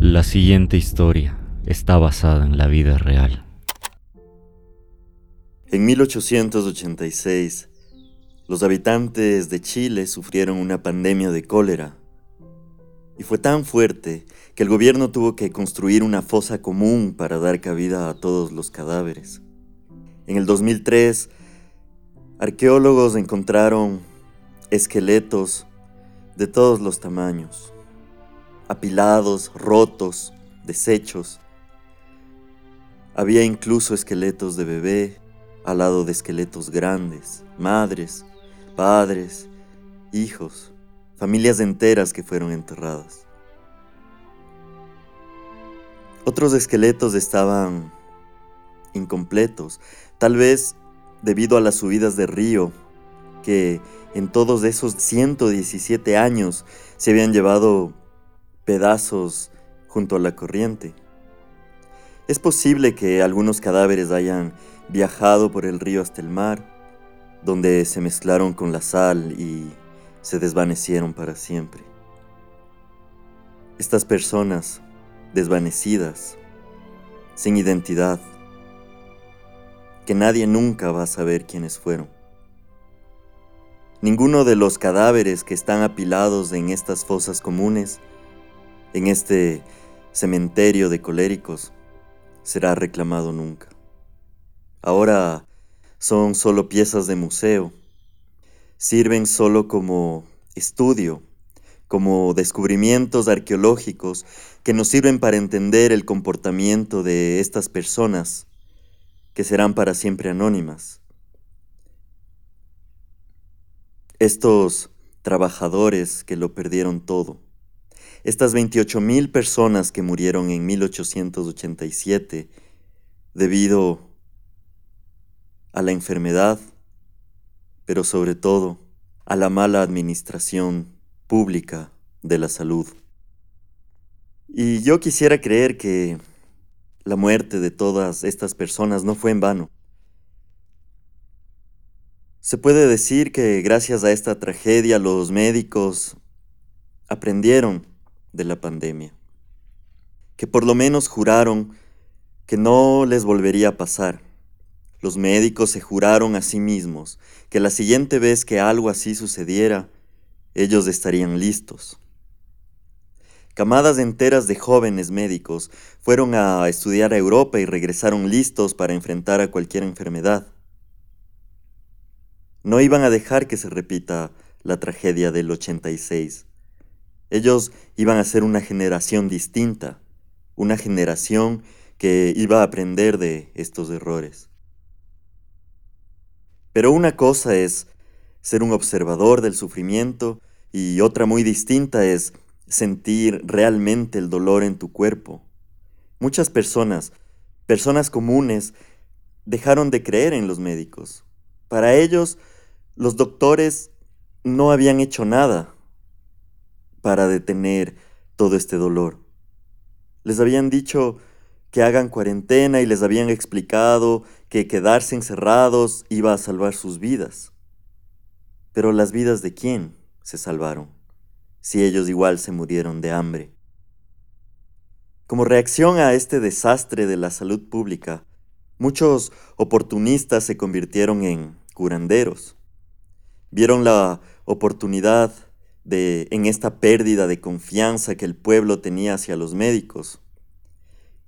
La siguiente historia está basada en la vida real. En 1886, los habitantes de Chile sufrieron una pandemia de cólera. Y fue tan fuerte que el gobierno tuvo que construir una fosa común para dar cabida a todos los cadáveres. En el 2003, arqueólogos encontraron esqueletos de todos los tamaños apilados, rotos, deshechos. Había incluso esqueletos de bebé al lado de esqueletos grandes, madres, padres, hijos, familias enteras que fueron enterradas. Otros esqueletos estaban incompletos, tal vez debido a las subidas de río que en todos esos 117 años se habían llevado pedazos junto a la corriente. Es posible que algunos cadáveres hayan viajado por el río hasta el mar, donde se mezclaron con la sal y se desvanecieron para siempre. Estas personas, desvanecidas, sin identidad, que nadie nunca va a saber quiénes fueron. Ninguno de los cadáveres que están apilados en estas fosas comunes en este cementerio de coléricos será reclamado nunca. Ahora son solo piezas de museo, sirven solo como estudio, como descubrimientos arqueológicos que nos sirven para entender el comportamiento de estas personas que serán para siempre anónimas. Estos trabajadores que lo perdieron todo estas 28 mil personas que murieron en 1887 debido a la enfermedad, pero sobre todo a la mala administración pública de la salud. Y yo quisiera creer que la muerte de todas estas personas no fue en vano. Se puede decir que gracias a esta tragedia los médicos aprendieron de la pandemia, que por lo menos juraron que no les volvería a pasar. Los médicos se juraron a sí mismos que la siguiente vez que algo así sucediera, ellos estarían listos. Camadas enteras de jóvenes médicos fueron a estudiar a Europa y regresaron listos para enfrentar a cualquier enfermedad. No iban a dejar que se repita la tragedia del 86. Ellos iban a ser una generación distinta, una generación que iba a aprender de estos errores. Pero una cosa es ser un observador del sufrimiento y otra muy distinta es sentir realmente el dolor en tu cuerpo. Muchas personas, personas comunes, dejaron de creer en los médicos. Para ellos, los doctores no habían hecho nada, para detener todo este dolor. Les habían dicho que hagan cuarentena y les habían explicado que quedarse encerrados iba a salvar sus vidas. Pero las vidas de quién se salvaron, si ellos igual se murieron de hambre. Como reacción a este desastre de la salud pública, muchos oportunistas se convirtieron en curanderos. Vieron la oportunidad de, en esta pérdida de confianza que el pueblo tenía hacia los médicos.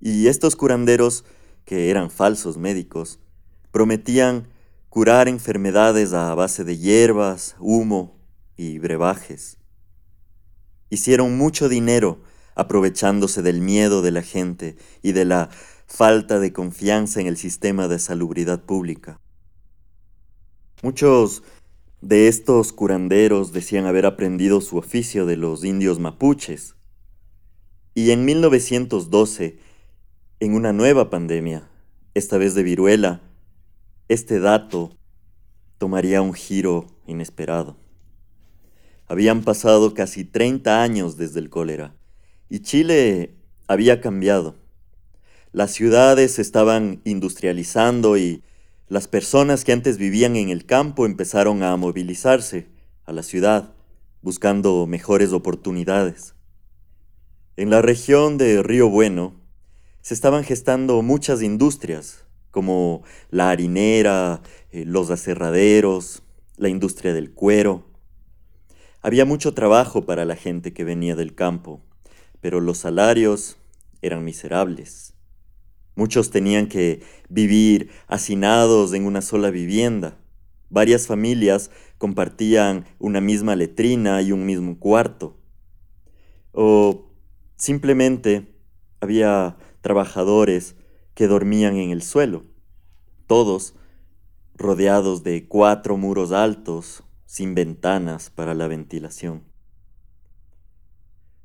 Y estos curanderos, que eran falsos médicos, prometían curar enfermedades a base de hierbas, humo y brebajes. Hicieron mucho dinero aprovechándose del miedo de la gente y de la falta de confianza en el sistema de salubridad pública. Muchos de estos curanderos decían haber aprendido su oficio de los indios mapuches. Y en 1912, en una nueva pandemia, esta vez de viruela, este dato tomaría un giro inesperado. Habían pasado casi 30 años desde el cólera y Chile había cambiado. Las ciudades estaban industrializando y las personas que antes vivían en el campo empezaron a movilizarse a la ciudad, buscando mejores oportunidades. En la región de Río Bueno se estaban gestando muchas industrias, como la harinera, eh, los aserraderos, la industria del cuero. Había mucho trabajo para la gente que venía del campo, pero los salarios eran miserables. Muchos tenían que vivir hacinados en una sola vivienda. Varias familias compartían una misma letrina y un mismo cuarto. O simplemente había trabajadores que dormían en el suelo, todos rodeados de cuatro muros altos, sin ventanas para la ventilación.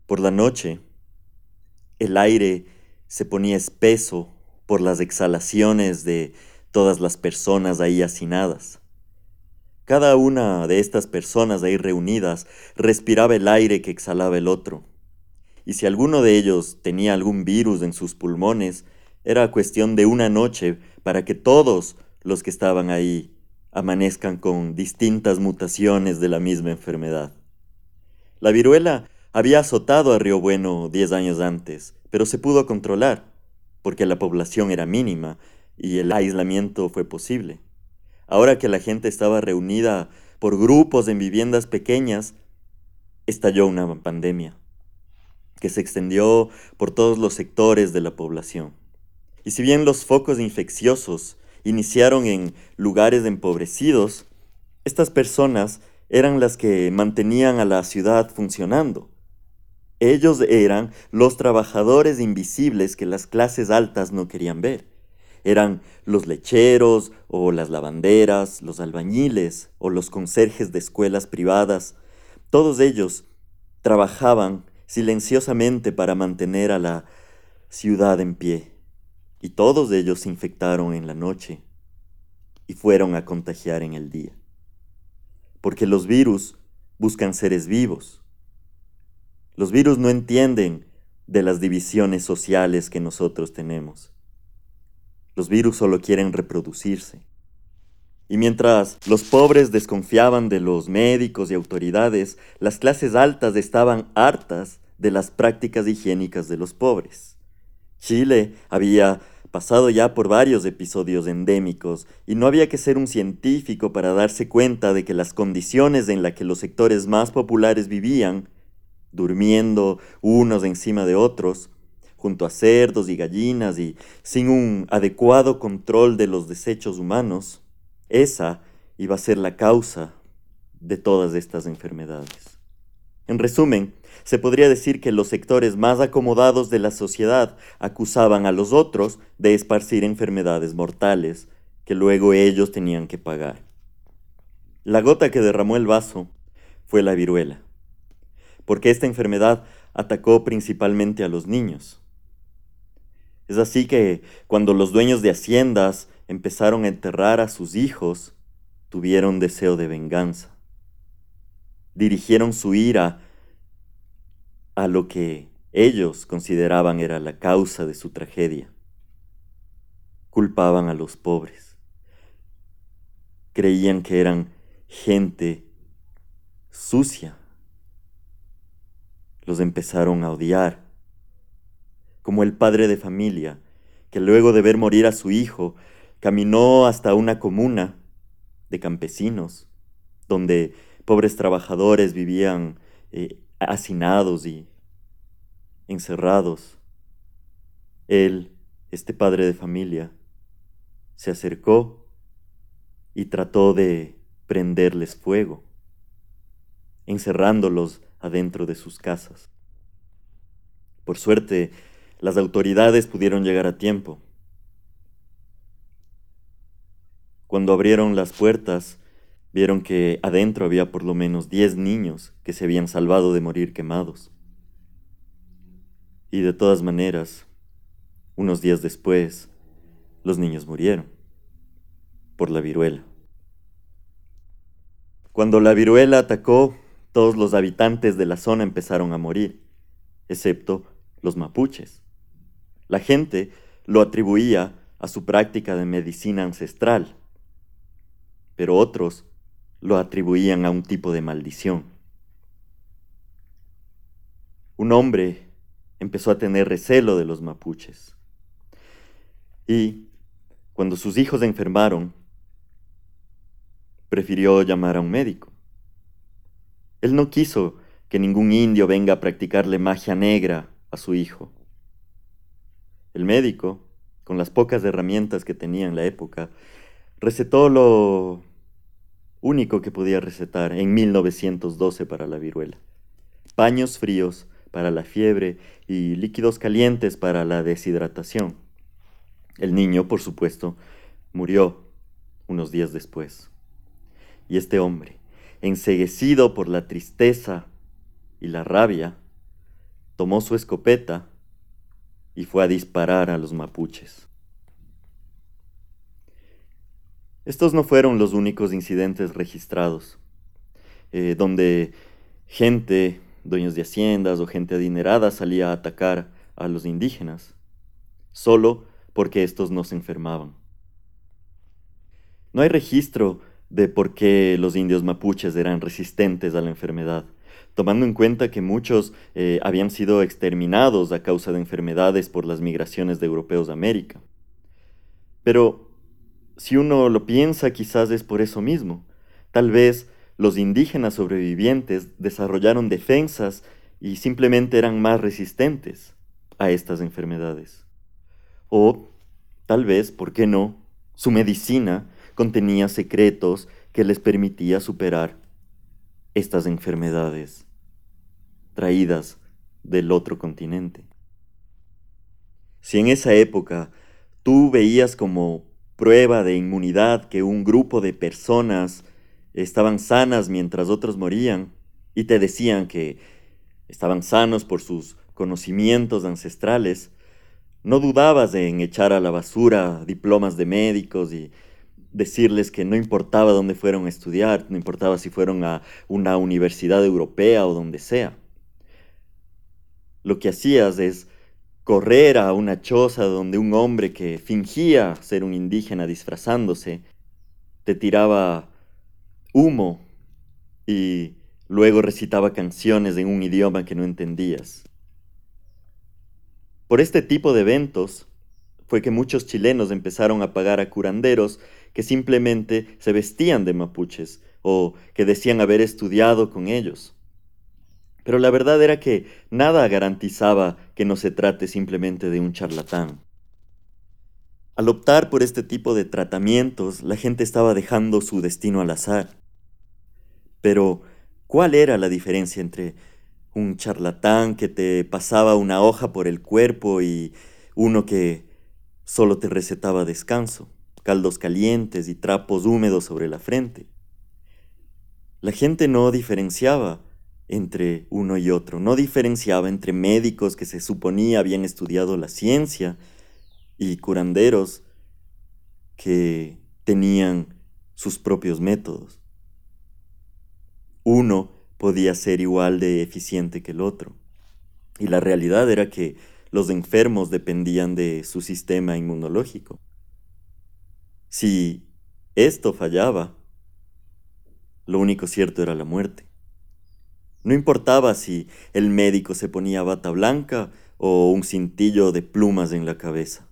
Por la noche, el aire se ponía espeso por las exhalaciones de todas las personas ahí hacinadas. Cada una de estas personas ahí reunidas respiraba el aire que exhalaba el otro. Y si alguno de ellos tenía algún virus en sus pulmones, era cuestión de una noche para que todos los que estaban ahí amanezcan con distintas mutaciones de la misma enfermedad. La viruela había azotado a Río Bueno diez años antes, pero se pudo controlar porque la población era mínima y el aislamiento fue posible. Ahora que la gente estaba reunida por grupos en viviendas pequeñas, estalló una pandemia que se extendió por todos los sectores de la población. Y si bien los focos infecciosos iniciaron en lugares empobrecidos, estas personas eran las que mantenían a la ciudad funcionando. Ellos eran los trabajadores invisibles que las clases altas no querían ver. Eran los lecheros o las lavanderas, los albañiles o los conserjes de escuelas privadas. Todos ellos trabajaban silenciosamente para mantener a la ciudad en pie. Y todos ellos se infectaron en la noche y fueron a contagiar en el día. Porque los virus buscan seres vivos los virus no entienden de las divisiones sociales que nosotros tenemos. Los virus solo quieren reproducirse. Y mientras los pobres desconfiaban de los médicos y autoridades, las clases altas estaban hartas de las prácticas higiénicas de los pobres. Chile había pasado ya por varios episodios endémicos y no había que ser un científico para darse cuenta de que las condiciones en las que los sectores más populares vivían durmiendo unos encima de otros, junto a cerdos y gallinas y sin un adecuado control de los desechos humanos, esa iba a ser la causa de todas estas enfermedades. En resumen, se podría decir que los sectores más acomodados de la sociedad acusaban a los otros de esparcir enfermedades mortales que luego ellos tenían que pagar. La gota que derramó el vaso fue la viruela porque esta enfermedad atacó principalmente a los niños. Es así que cuando los dueños de haciendas empezaron a enterrar a sus hijos, tuvieron deseo de venganza. Dirigieron su ira a lo que ellos consideraban era la causa de su tragedia. Culpaban a los pobres. Creían que eran gente sucia los empezaron a odiar, como el padre de familia, que luego de ver morir a su hijo, caminó hasta una comuna de campesinos, donde pobres trabajadores vivían eh, hacinados y encerrados. Él, este padre de familia, se acercó y trató de prenderles fuego, encerrándolos adentro de sus casas. Por suerte, las autoridades pudieron llegar a tiempo. Cuando abrieron las puertas, vieron que adentro había por lo menos diez niños que se habían salvado de morir quemados. Y de todas maneras, unos días después, los niños murieron por la viruela. Cuando la viruela atacó, todos los habitantes de la zona empezaron a morir, excepto los mapuches. La gente lo atribuía a su práctica de medicina ancestral, pero otros lo atribuían a un tipo de maldición. Un hombre empezó a tener recelo de los mapuches. Y cuando sus hijos enfermaron, prefirió llamar a un médico. Él no quiso que ningún indio venga a practicarle magia negra a su hijo. El médico, con las pocas herramientas que tenía en la época, recetó lo único que podía recetar en 1912 para la viruela. Paños fríos para la fiebre y líquidos calientes para la deshidratación. El niño, por supuesto, murió unos días después. Y este hombre, enseguecido por la tristeza y la rabia, tomó su escopeta y fue a disparar a los mapuches. Estos no fueron los únicos incidentes registrados, eh, donde gente, dueños de haciendas o gente adinerada salía a atacar a los indígenas, solo porque estos no se enfermaban. No hay registro de por qué los indios mapuches eran resistentes a la enfermedad, tomando en cuenta que muchos eh, habían sido exterminados a causa de enfermedades por las migraciones de europeos a América. Pero si uno lo piensa, quizás es por eso mismo. Tal vez los indígenas sobrevivientes desarrollaron defensas y simplemente eran más resistentes a estas enfermedades. O tal vez, ¿por qué no? Su medicina contenía secretos que les permitía superar estas enfermedades traídas del otro continente. Si en esa época tú veías como prueba de inmunidad que un grupo de personas estaban sanas mientras otros morían y te decían que estaban sanos por sus conocimientos ancestrales, no dudabas en echar a la basura diplomas de médicos y decirles que no importaba dónde fueron a estudiar, no importaba si fueron a una universidad europea o donde sea. Lo que hacías es correr a una choza donde un hombre que fingía ser un indígena disfrazándose te tiraba humo y luego recitaba canciones en un idioma que no entendías. Por este tipo de eventos fue que muchos chilenos empezaron a pagar a curanderos que simplemente se vestían de mapuches o que decían haber estudiado con ellos. Pero la verdad era que nada garantizaba que no se trate simplemente de un charlatán. Al optar por este tipo de tratamientos, la gente estaba dejando su destino al azar. Pero, ¿cuál era la diferencia entre un charlatán que te pasaba una hoja por el cuerpo y uno que solo te recetaba descanso? Caldos calientes y trapos húmedos sobre la frente. La gente no diferenciaba entre uno y otro, no diferenciaba entre médicos que se suponía habían estudiado la ciencia y curanderos que tenían sus propios métodos. Uno podía ser igual de eficiente que el otro. Y la realidad era que los enfermos dependían de su sistema inmunológico. Si esto fallaba, lo único cierto era la muerte. No importaba si el médico se ponía bata blanca o un cintillo de plumas en la cabeza.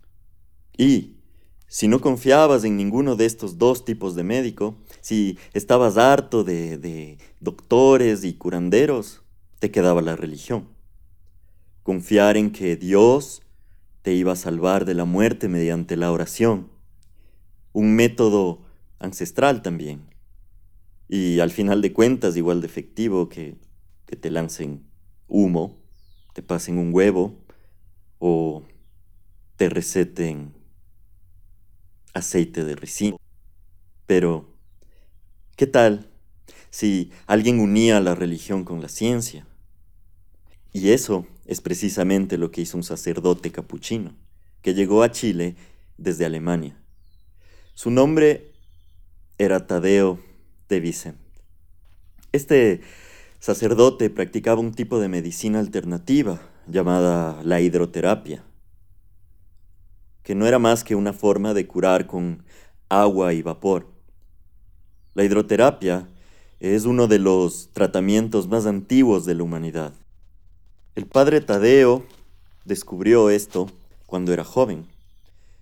Y si no confiabas en ninguno de estos dos tipos de médico, si estabas harto de, de doctores y curanderos, te quedaba la religión. Confiar en que Dios te iba a salvar de la muerte mediante la oración un método ancestral también. Y al final de cuentas, igual de efectivo que, que te lancen humo, te pasen un huevo o te receten aceite de ricino. Pero, ¿qué tal si alguien unía la religión con la ciencia? Y eso es precisamente lo que hizo un sacerdote capuchino, que llegó a Chile desde Alemania. Su nombre era Tadeo de Vicent. Este sacerdote practicaba un tipo de medicina alternativa llamada la hidroterapia, que no era más que una forma de curar con agua y vapor. La hidroterapia es uno de los tratamientos más antiguos de la humanidad. El padre Tadeo descubrió esto cuando era joven.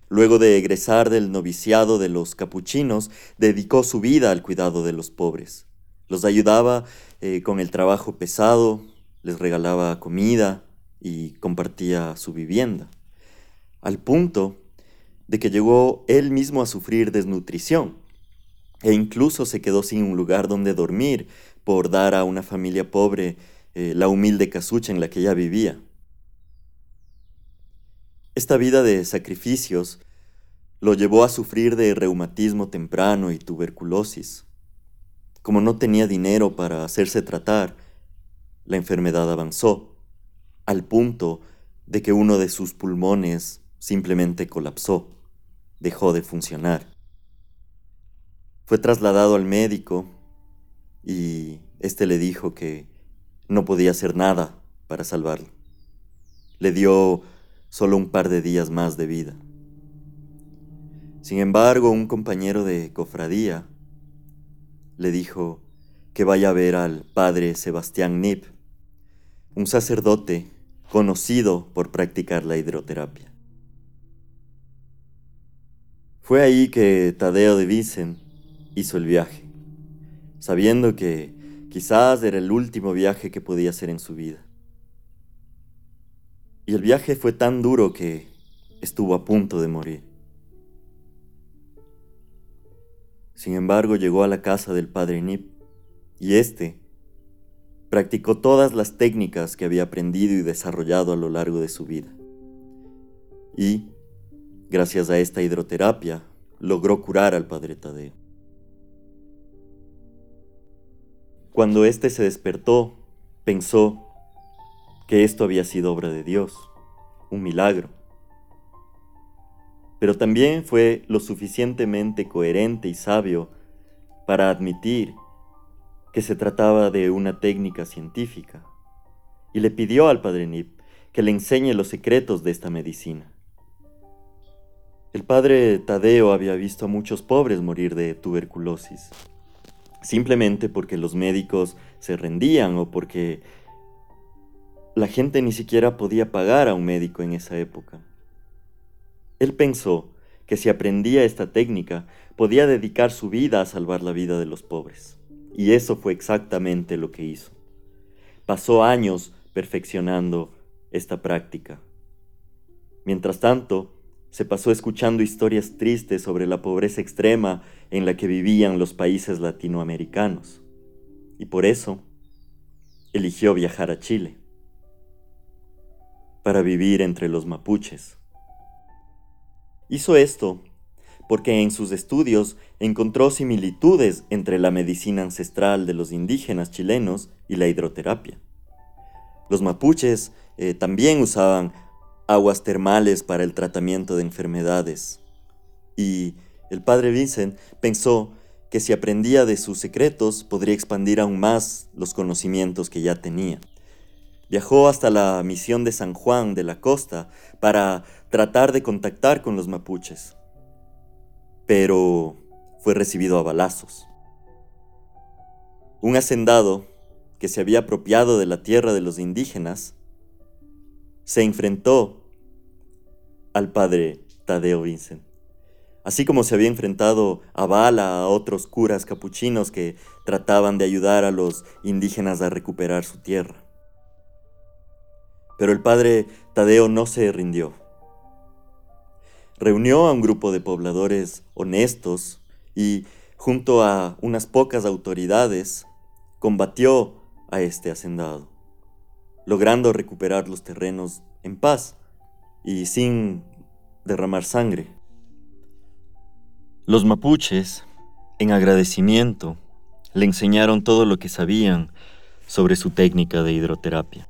Luego de egresar del noviciado de los capuchinos, dedicó su vida al cuidado de los pobres. Los ayudaba eh, con el trabajo pesado, les regalaba comida y compartía su vivienda, al punto de que llegó él mismo a sufrir desnutrición e incluso se quedó sin un lugar donde dormir por dar a una familia pobre eh, la humilde casucha en la que ella vivía. Esta vida de sacrificios lo llevó a sufrir de reumatismo temprano y tuberculosis. Como no tenía dinero para hacerse tratar, la enfermedad avanzó, al punto de que uno de sus pulmones simplemente colapsó, dejó de funcionar. Fue trasladado al médico y éste le dijo que no podía hacer nada para salvarlo. Le dio solo un par de días más de vida. Sin embargo, un compañero de cofradía le dijo que vaya a ver al padre Sebastián Nip, un sacerdote conocido por practicar la hidroterapia. Fue ahí que Tadeo de Vicen hizo el viaje, sabiendo que quizás era el último viaje que podía hacer en su vida. Y el viaje fue tan duro que estuvo a punto de morir. Sin embargo, llegó a la casa del padre Nip y éste practicó todas las técnicas que había aprendido y desarrollado a lo largo de su vida. Y, gracias a esta hidroterapia, logró curar al padre Tadeo. Cuando éste se despertó, pensó que esto había sido obra de Dios, un milagro. Pero también fue lo suficientemente coherente y sabio para admitir que se trataba de una técnica científica, y le pidió al padre Nip que le enseñe los secretos de esta medicina. El padre Tadeo había visto a muchos pobres morir de tuberculosis simplemente porque los médicos se rendían o porque la gente ni siquiera podía pagar a un médico en esa época. Él pensó que si aprendía esta técnica podía dedicar su vida a salvar la vida de los pobres. Y eso fue exactamente lo que hizo. Pasó años perfeccionando esta práctica. Mientras tanto, se pasó escuchando historias tristes sobre la pobreza extrema en la que vivían los países latinoamericanos. Y por eso eligió viajar a Chile, para vivir entre los mapuches. Hizo esto porque en sus estudios encontró similitudes entre la medicina ancestral de los indígenas chilenos y la hidroterapia. Los mapuches eh, también usaban aguas termales para el tratamiento de enfermedades. Y el padre Vincent pensó que si aprendía de sus secretos podría expandir aún más los conocimientos que ya tenía. Viajó hasta la misión de San Juan de la Costa para tratar de contactar con los mapuches, pero fue recibido a balazos. Un hacendado que se había apropiado de la tierra de los indígenas se enfrentó al padre Tadeo Vincent. Así como se había enfrentado a Bala a otros curas capuchinos que trataban de ayudar a los indígenas a recuperar su tierra. Pero el padre Tadeo no se rindió. Reunió a un grupo de pobladores honestos y, junto a unas pocas autoridades, combatió a este hacendado logrando recuperar los terrenos en paz y sin derramar sangre. Los mapuches, en agradecimiento, le enseñaron todo lo que sabían sobre su técnica de hidroterapia.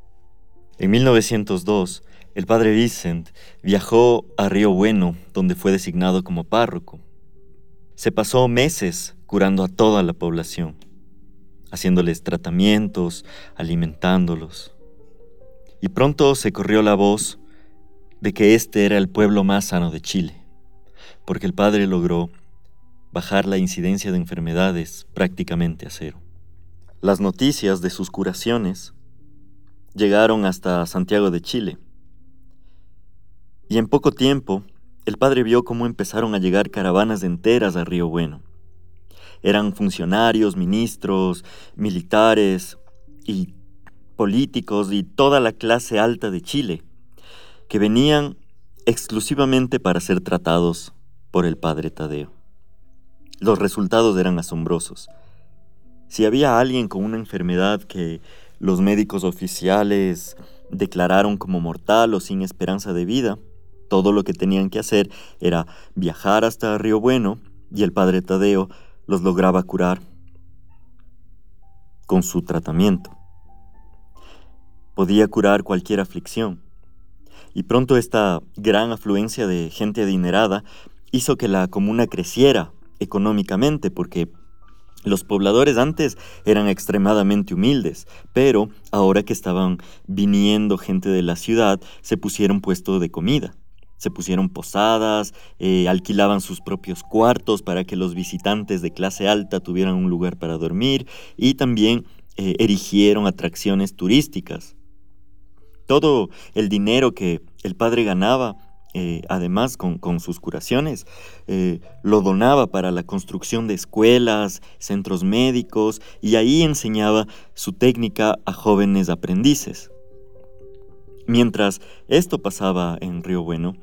En 1902, el padre Vicent viajó a Río Bueno, donde fue designado como párroco. Se pasó meses curando a toda la población, haciéndoles tratamientos, alimentándolos y pronto se corrió la voz de que este era el pueblo más sano de Chile, porque el padre logró bajar la incidencia de enfermedades prácticamente a cero. Las noticias de sus curaciones llegaron hasta Santiago de Chile, Y en poco tiempo, el padre vio cómo empezaron a llegar caravanas enteras a Río Bueno. Eran funcionarios, ministros, militares y políticos y toda la clase alta de Chile, que venían exclusivamente para ser tratados por el padre Tadeo. Los resultados eran asombrosos. Si había alguien con una enfermedad que los médicos oficiales declararon como mortal o sin esperanza de vida, todo lo que tenían que hacer era viajar hasta Río Bueno y el padre Tadeo los lograba curar con su tratamiento. Podía curar cualquier aflicción. Y pronto esta gran afluencia de gente adinerada hizo que la comuna creciera económicamente porque los pobladores antes eran extremadamente humildes, pero ahora que estaban viniendo gente de la ciudad, se pusieron puesto de comida se pusieron posadas, eh, alquilaban sus propios cuartos para que los visitantes de clase alta tuvieran un lugar para dormir y también eh, erigieron atracciones turísticas. Todo el dinero que el padre ganaba, eh, además con, con, sus curaciones, lo donaba para la construcción de escuelas, centros médicos y ahí enseñaba su técnica a jóvenes aprendices. Mientras esto pasaba en Río Bueno,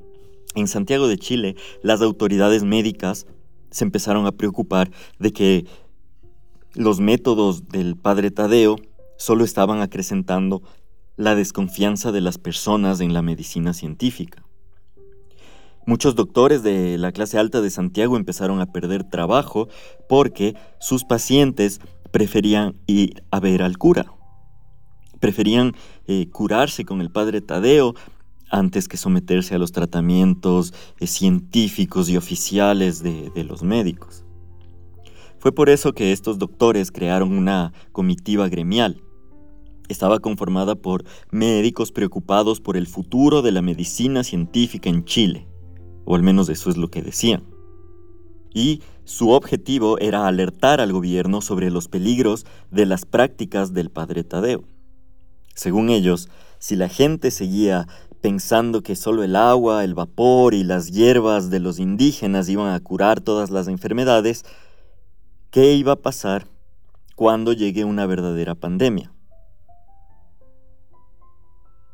en Santiago de Chile, las autoridades médicas se empezaron a preocupar de que los métodos del padre Tadeo solo estaban acrecentando la desconfianza de las personas en la medicina científica. Muchos doctores de la clase alta de Santiago empezaron a perder trabajo porque sus pacientes preferían ir a ver al cura. Preferían eh, curarse con el padre Tadeo antes que someterse a los tratamientos eh, científicos y oficiales de, de los médicos. Fue por eso que estos doctores crearon una comitiva gremial. Estaba conformada por médicos preocupados por el futuro de la medicina científica en Chile, o al menos eso es lo que decían. Y su objetivo era alertar al gobierno sobre los peligros de las prácticas del padre Tadeo. Según ellos, si la gente seguía pensando que solo el agua, el vapor y las hierbas de los indígenas iban a curar todas las enfermedades, ¿qué iba a pasar cuando llegue una verdadera pandemia?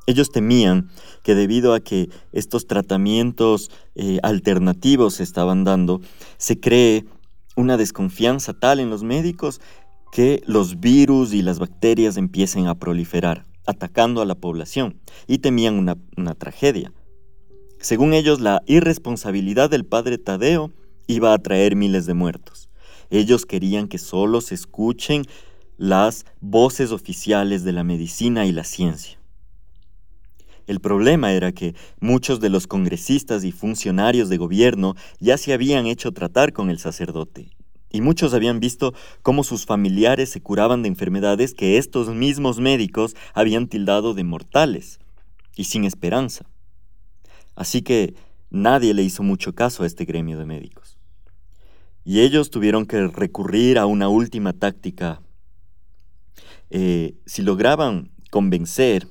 Ellos temían que debido a que estos tratamientos eh, alternativos se estaban dando, se cree una desconfianza tal en los médicos que los virus y las bacterias empiecen a proliferar atacando a la población y temían una, una tragedia. Según ellos, la irresponsabilidad del padre Tadeo iba a traer miles de muertos. Ellos querían que solo se escuchen las voces oficiales de la medicina y la ciencia. El problema era que muchos de los congresistas y funcionarios de gobierno ya se habían hecho tratar con el sacerdote y muchos habían visto cómo sus familiares se curaban de enfermedades que estos mismos médicos habían tildado de mortales y sin esperanza. Así que nadie le hizo mucho caso a este gremio de médicos. Y ellos tuvieron que recurrir a una última táctica. Eh, si lograban convencer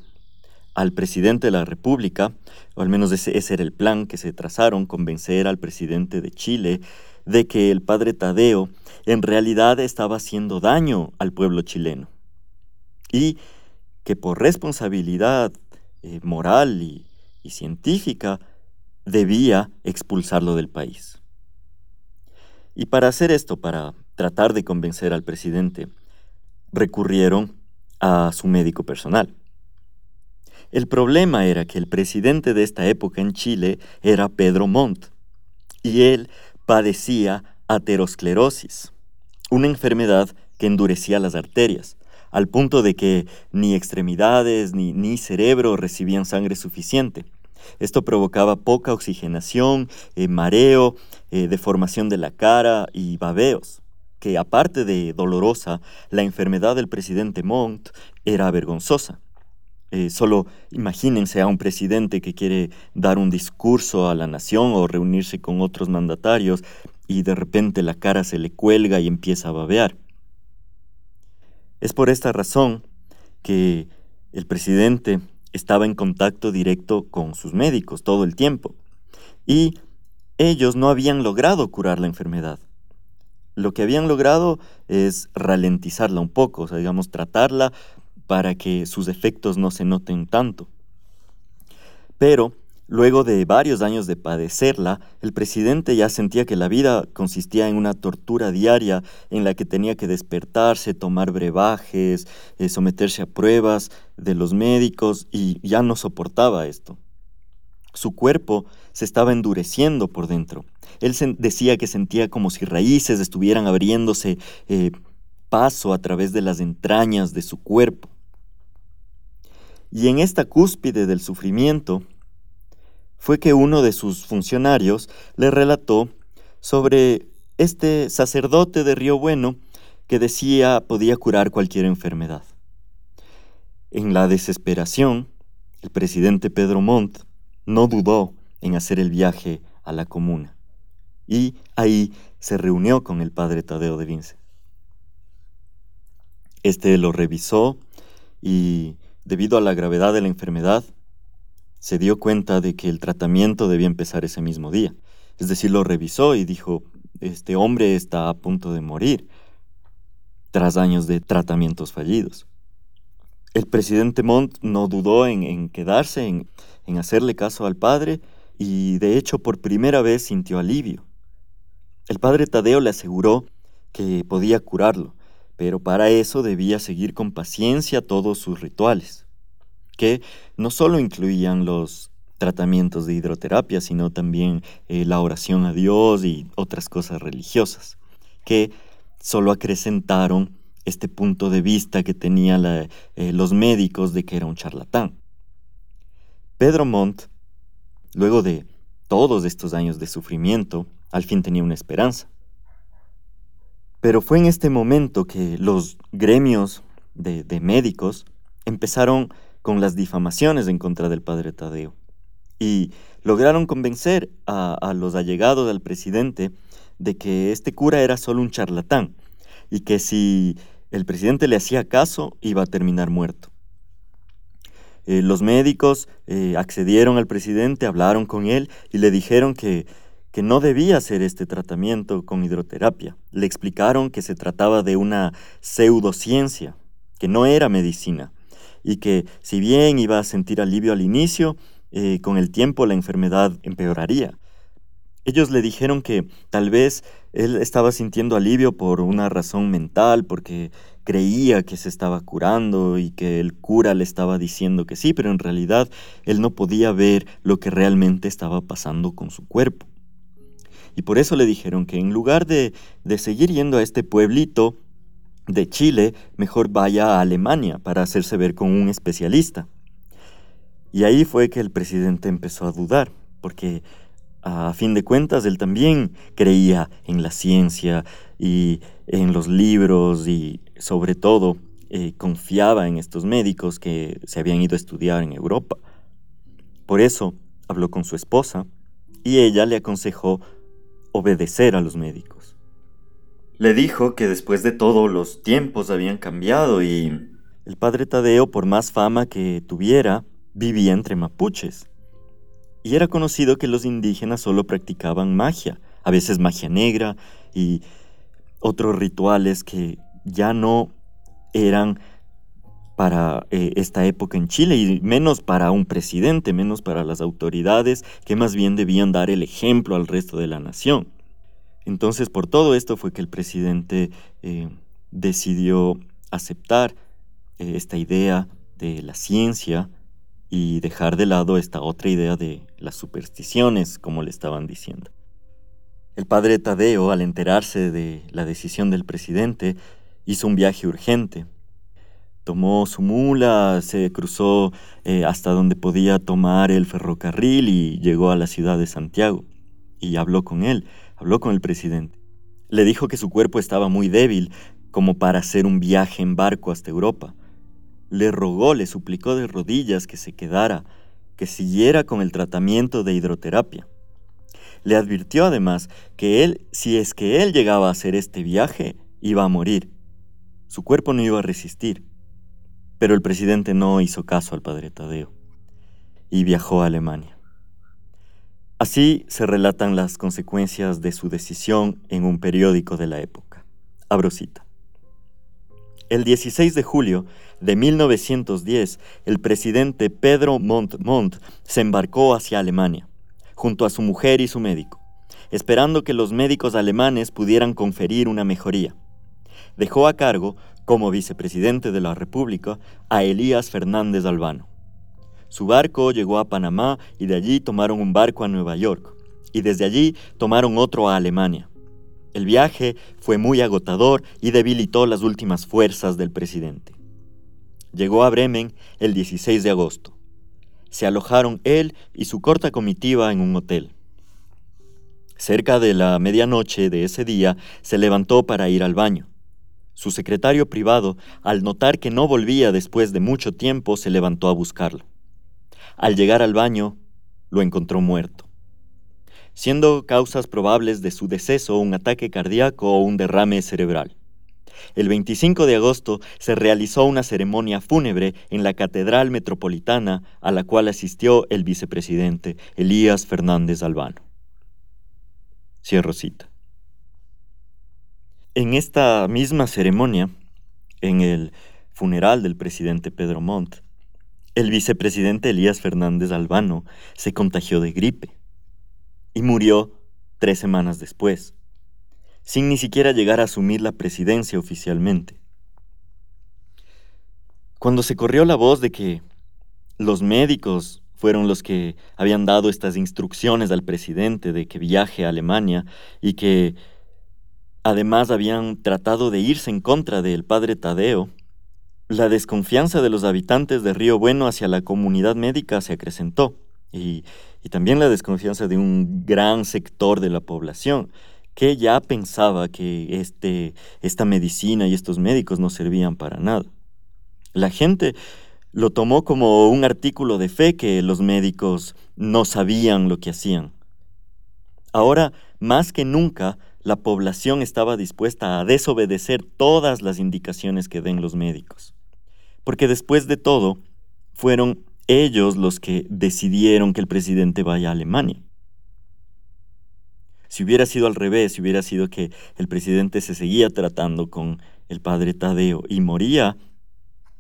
al presidente de la República, o al menos ese, era el plan que se trazaron, convencer al presidente de Chile de que el padre Tadeo en realidad estaba haciendo daño al pueblo chileno y que por responsabilidad eh, moral y científica debía expulsarlo del país. Y para hacer esto, para tratar de convencer al presidente, recurrieron a su médico personal. El problema era que el presidente de esta época en Chile era Pedro Montt, y él padecía aterosclerosis, una enfermedad que endurecía las arterias, al punto de que ni extremidades ni, ni cerebro recibían sangre suficiente. Esto provocaba poca oxigenación, eh, mareo, eh, deformación de la cara y babeos, que aparte de dolorosa, la enfermedad del presidente Montt era vergonzosa. Eh, solo imagínense a un presidente que quiere dar un discurso a la nación o reunirse con otros mandatarios y de repente la cara se le cuelga y empieza a babear. Es por esta razón que el presidente estaba en contacto directo con sus médicos todo el tiempo y ellos no habían logrado curar la enfermedad. Lo que habían logrado es ralentizarla un poco, o sea, digamos, tratarla para que sus efectos no se noten tanto. Pero Luego de varios años de padecerla, el presidente ya sentía que la vida consistía en una tortura diaria en la que tenía que despertarse, tomar brebajes, eh, someterse a pruebas de los médicos y ya no soportaba esto. Su cuerpo se estaba endureciendo por dentro. Él decía que sentía como si raíces estuvieran abriéndose eh, paso a través de las entrañas de su cuerpo. Y en esta cúspide del sufrimiento, fue que uno de sus funcionarios le relató sobre este sacerdote de Río Bueno que decía podía curar cualquier enfermedad. En la desesperación, el presidente Pedro Montt no dudó en hacer el viaje a la comuna y ahí se reunió con el padre Tadeo de Vince. Este lo revisó y, debido a la gravedad de la enfermedad, se dio cuenta de que el tratamiento debía empezar ese mismo día. Es decir, lo revisó y dijo, este hombre está a punto de morir tras años de tratamientos fallidos. El presidente Montt no dudó en, quedarse, en, en hacerle caso al padre y de hecho por primera vez sintió alivio. El padre Tadeo le aseguró que podía curarlo, pero para eso debía seguir con paciencia todos sus rituales que no solo incluían los tratamientos de hidroterapia, sino también eh, la oración a Dios y otras cosas religiosas, que solo acrecentaron este punto de vista que tenían eh, los médicos de que era un charlatán. Pedro Montt, luego de todos estos años de sufrimiento, al fin tenía una esperanza. Pero fue en este momento que los gremios de, médicos empezaron con las difamaciones en contra del padre Tadeo. Y lograron convencer a, los allegados del presidente de que este cura era solo un charlatán y que si el presidente le hacía caso iba a terminar muerto. Eh, los médicos eh, accedieron al presidente, hablaron con él y le dijeron que, que no debía hacer este tratamiento con hidroterapia. Le explicaron que se trataba de una pseudociencia, que no era medicina y que si bien iba a sentir alivio al inicio, eh, con el tiempo la enfermedad empeoraría. Ellos le dijeron que tal vez él estaba sintiendo alivio por una razón mental, porque creía que se estaba curando y que el cura le estaba diciendo que sí, pero en realidad él no podía ver lo que realmente estaba pasando con su cuerpo. Y por eso le dijeron que en lugar de, de seguir yendo a este pueblito de Chile, mejor vaya a Alemania para hacerse ver con un especialista. Y ahí fue que el presidente empezó a dudar, porque a fin de cuentas él también creía en la ciencia y en los libros y sobre todo eh, confiaba en estos médicos que se habían ido a estudiar en Europa. Por eso habló con su esposa y ella le aconsejó obedecer a los médicos. Le dijo que después de todo los tiempos habían cambiado y el padre Tadeo, por más fama que tuviera, vivía entre mapuches. Y era conocido que los indígenas solo practicaban magia, a veces magia negra y otros rituales que ya no eran para eh, esta época en Chile y menos para un presidente, menos para las autoridades que más bien debían dar el ejemplo al resto de la nación. Entonces, por todo esto fue que el presidente eh, decidió aceptar eh, esta idea de la ciencia y dejar de lado esta otra idea de las supersticiones, como le estaban diciendo. El padre Tadeo, al enterarse de la decisión del presidente, hizo un viaje urgente. Tomó su mula, se cruzó eh, hasta donde podía tomar el ferrocarril y llegó a la ciudad de Santiago y habló con él habló con el presidente. Le dijo que su cuerpo estaba muy débil como para hacer un viaje en barco hasta Europa. Le rogó, le suplicó de rodillas que se quedara, que siguiera con el tratamiento de hidroterapia. Le advirtió además que él, si es que él llegaba a hacer este viaje, iba a morir. Su cuerpo no iba a resistir. Pero el presidente no hizo caso al padre Tadeo. y viajó a Alemania. Así se relatan las consecuencias de su decisión en un periódico de la época. Abro cita. El 16 de julio de 1910, el presidente Pedro Montt se embarcó hacia Alemania, junto a su mujer y su médico, esperando que los médicos alemanes pudieran conferir una mejoría. Dejó a cargo, como vicepresidente de la República, a Elías Fernández Albano. Su barco llegó a Panamá y de allí tomaron un barco a Nueva York, y desde allí tomaron otro a Alemania. El viaje fue muy agotador y debilitó las últimas fuerzas del presidente. Llegó a Bremen el 16 de agosto. Se alojaron él y su corta comitiva en un hotel. Cerca de la medianoche de ese día se levantó para ir al baño. Su secretario privado, al notar que no volvía después de mucho tiempo, se levantó a buscarlo. Al llegar al baño, lo encontró muerto, siendo causas probables de su deceso un ataque cardíaco o un derrame cerebral. El 25 de agosto se realizó una ceremonia fúnebre en la Catedral Metropolitana a la cual asistió el vicepresidente Elías Fernández Albano. Cierro cita. En esta misma ceremonia, en el funeral del presidente Pedro Montt, el vicepresidente Elías Fernández Albano se contagió de gripe y murió tres semanas después, sin ni siquiera llegar a asumir la presidencia oficialmente. Cuando se corrió la voz de que los médicos fueron los que habían dado estas instrucciones al presidente de que viaje a Alemania y que además habían tratado de irse en contra del padre Tadeo, la desconfianza de los habitantes de Río Bueno hacia la comunidad médica se acrecentó y, también la desconfianza de un gran sector de la población que ya pensaba que este, esta medicina y estos médicos no servían para nada. La gente lo tomó como un artículo de fe que los médicos no sabían lo que hacían. Ahora, más que nunca, la población estaba dispuesta a desobedecer todas las indicaciones que den los médicos porque después de todo, fueron ellos los que decidieron que el presidente vaya a Alemania. Si hubiera sido al revés, si hubiera sido que el presidente se seguía tratando con el padre Tadeo y moría,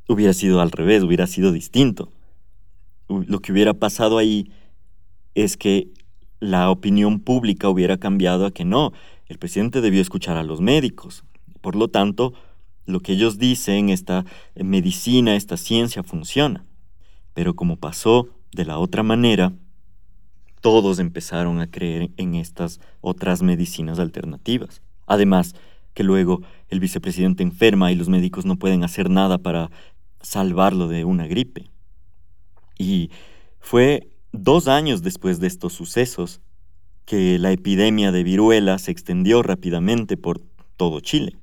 hubiera sido al revés, hubiera sido distinto. Lo que hubiera pasado ahí es que la opinión pública hubiera cambiado a que no, el presidente debió escuchar a los médicos. Por lo tanto, lo que ellos dicen, esta medicina, esta ciencia funciona. Pero como pasó de la otra manera, todos empezaron a creer en estas otras medicinas alternativas. Además, que luego el vicepresidente enferma y los médicos no pueden hacer nada para salvarlo de una gripe. Y fue dos años después de estos sucesos que la epidemia de viruela se extendió rápidamente por todo Chile.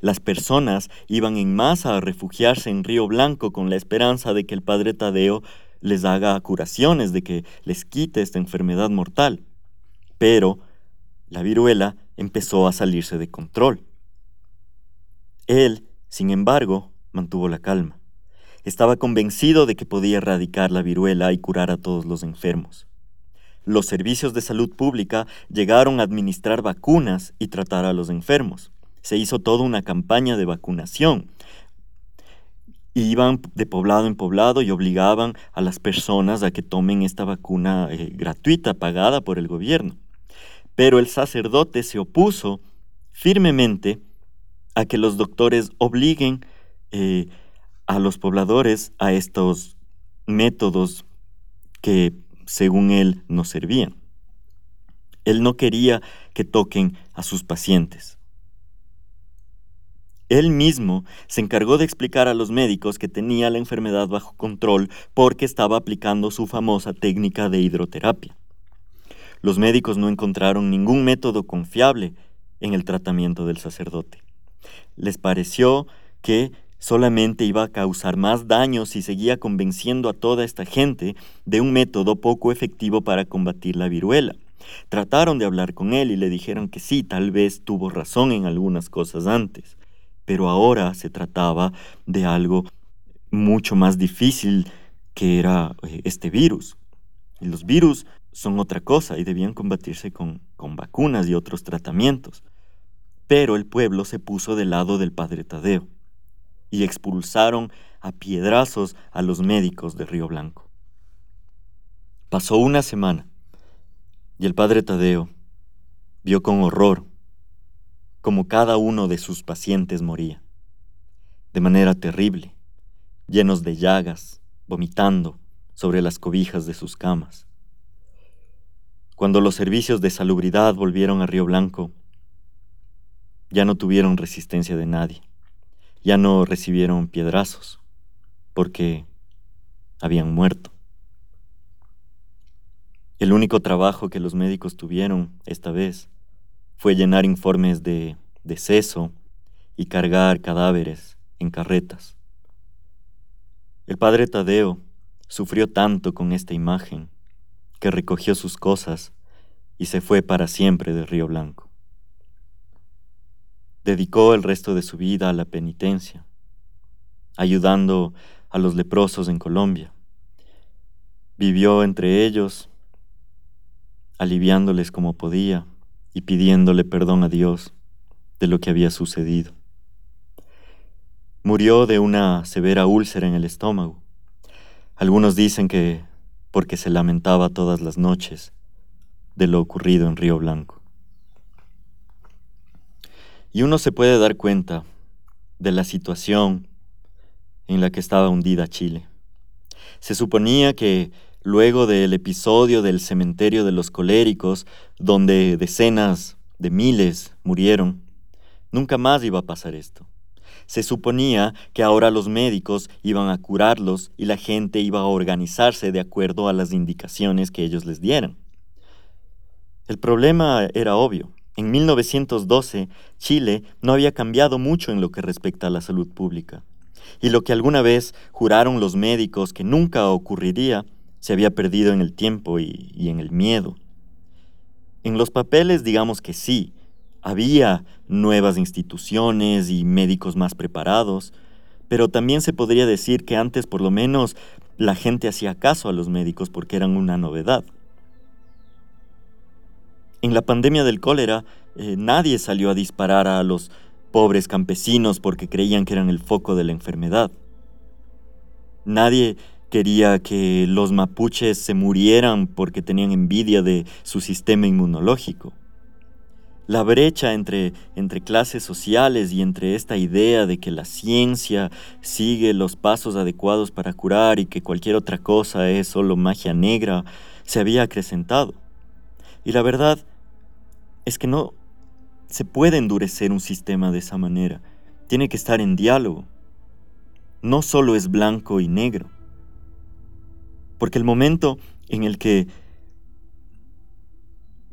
Las personas iban en masa a refugiarse en Río Blanco con la esperanza de que el padre Tadeo les haga curaciones, de que les quite esta enfermedad mortal. Pero la viruela empezó a salirse de control. Él, sin embargo, mantuvo la calma. Estaba convencido de que podía erradicar la viruela y curar a todos los enfermos. Los servicios de salud pública llegaron a administrar vacunas y tratar a los enfermos se hizo toda una campaña de vacunación. Iban de poblado en poblado y obligaban a las personas a que tomen esta vacuna eh, gratuita, pagada por el gobierno. Pero el sacerdote se opuso firmemente a que los doctores obliguen eh, a los pobladores a estos métodos que, según él, no servían. Él no quería que toquen a sus pacientes. Él mismo se encargó de explicar a los médicos que tenía la enfermedad bajo control porque estaba aplicando su famosa técnica de hidroterapia. Los médicos no encontraron ningún método confiable en el tratamiento del sacerdote. Les pareció que solamente iba a causar más daño si seguía convenciendo a toda esta gente de un método poco efectivo para combatir la viruela. Trataron de hablar con él y le dijeron que sí, tal vez tuvo razón en algunas cosas antes pero ahora se trataba de algo mucho más difícil que era eh, este virus. Los virus son otra cosa y debían combatirse con, con vacunas y otros tratamientos. Pero el pueblo se puso del lado del padre Tadeo y expulsaron a piedrazos a los médicos de Río Blanco. Pasó una semana y el padre Tadeo vio con horror como cada uno de sus pacientes moría, de manera terrible, llenos de llagas, vomitando sobre las cobijas de sus camas. Cuando los servicios de salubridad volvieron a Río Blanco, ya no tuvieron resistencia de nadie, ya no recibieron piedrazos, porque habían muerto. El único trabajo que los médicos tuvieron esta vez fue llenar informes de deceso y cargar cadáveres en carretas. El padre Tadeo sufrió tanto con esta imagen que recogió sus cosas y se fue para siempre de Río Blanco. Dedicó el resto de su vida a la penitencia, ayudando a los leprosos en Colombia. Vivió entre ellos aliviándoles como podía y pidiéndole perdón a Dios de lo que había sucedido. Murió de una severa úlcera en el estómago. Algunos dicen que porque se lamentaba todas las noches de lo ocurrido en Río Blanco. Y uno se puede dar cuenta de la situación en la que estaba hundida Chile. Se suponía que luego del episodio del cementerio de los coléricos, donde decenas de miles murieron, nunca más iba a pasar esto. Se suponía que ahora los médicos iban a curarlos y la gente iba a organizarse de acuerdo a las indicaciones que ellos les dieran. El problema era obvio. En 1912, Chile no había cambiado mucho en lo que respecta a la salud pública. Y lo que alguna vez juraron los médicos que nunca ocurriría, se había perdido en el tiempo y, en el miedo. En los papeles digamos que sí, había nuevas instituciones y médicos más preparados, pero también se podría decir que antes por lo menos la gente hacía caso a los médicos porque eran una novedad. En la pandemia del cólera, eh, nadie salió a disparar a los pobres campesinos porque creían que eran el foco de la enfermedad. Nadie quería que los mapuches se murieran porque tenían envidia de su sistema inmunológico. La brecha entre, entre clases sociales y entre esta idea de que la ciencia sigue los pasos adecuados para curar y que cualquier otra cosa es solo magia negra se había acrecentado. Y la verdad es que no se puede endurecer un sistema de esa manera. Tiene que estar en diálogo. No solo es blanco y negro. Porque el momento en el que,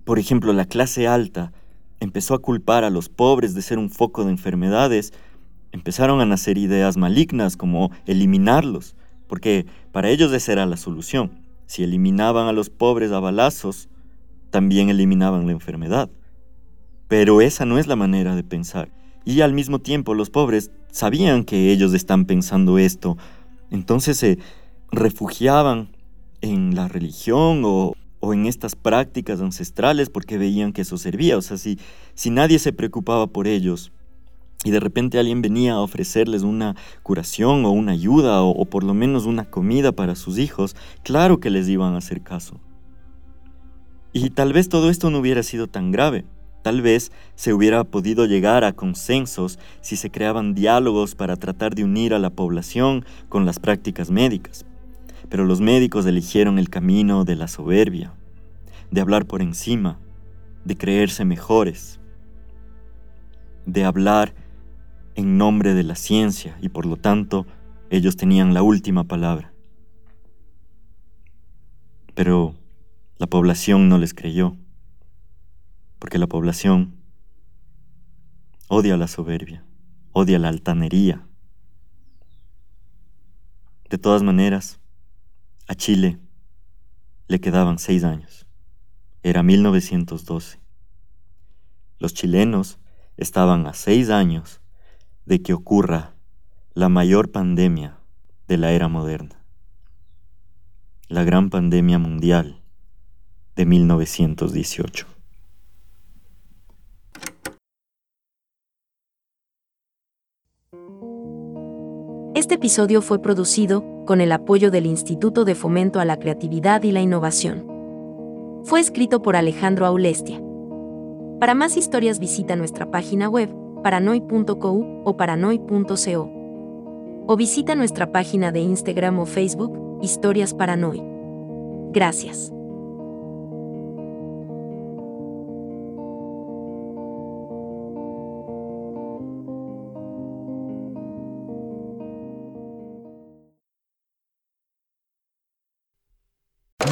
por ejemplo, la clase alta empezó a culpar a los pobres de ser un foco de enfermedades, empezaron a nacer ideas malignas como eliminarlos, porque para ellos esa era la solución. Si eliminaban a los pobres a balazos, también eliminaban la enfermedad. Pero esa no es la manera de pensar. Y al mismo tiempo los pobres sabían que ellos están pensando esto, entonces se refugiaban en la religión o, en estas prácticas ancestrales porque veían que eso servía. O sea, si, si nadie se preocupaba por ellos y de repente alguien venía a ofrecerles una curación o una ayuda o, o por lo menos una comida para sus hijos, claro que les iban a hacer caso. Y tal vez todo esto no hubiera sido tan grave. Tal vez se hubiera podido llegar a consensos si se creaban diálogos para tratar de unir a la población con las prácticas médicas. Pero los médicos eligieron el camino de la soberbia, de hablar por encima, de creerse mejores, de hablar en nombre de la ciencia y por lo tanto ellos tenían la última palabra. Pero la población no les creyó, porque la población odia la soberbia, odia la altanería. De todas maneras, a Chile le quedaban seis años. Era 1912. Los chilenos estaban a seis años de que ocurra la mayor pandemia de la era moderna. la gran pandemia mundial de 1918. Este episodio fue producido con el apoyo del Instituto de Fomento a la Creatividad y la Innovación. Fue escrito por Alejandro Aulestia. Para más historias visita nuestra página web paranoy.co o paranoy.co. O visita nuestra página de Instagram o Facebook, Historias Paranoy. Gracias.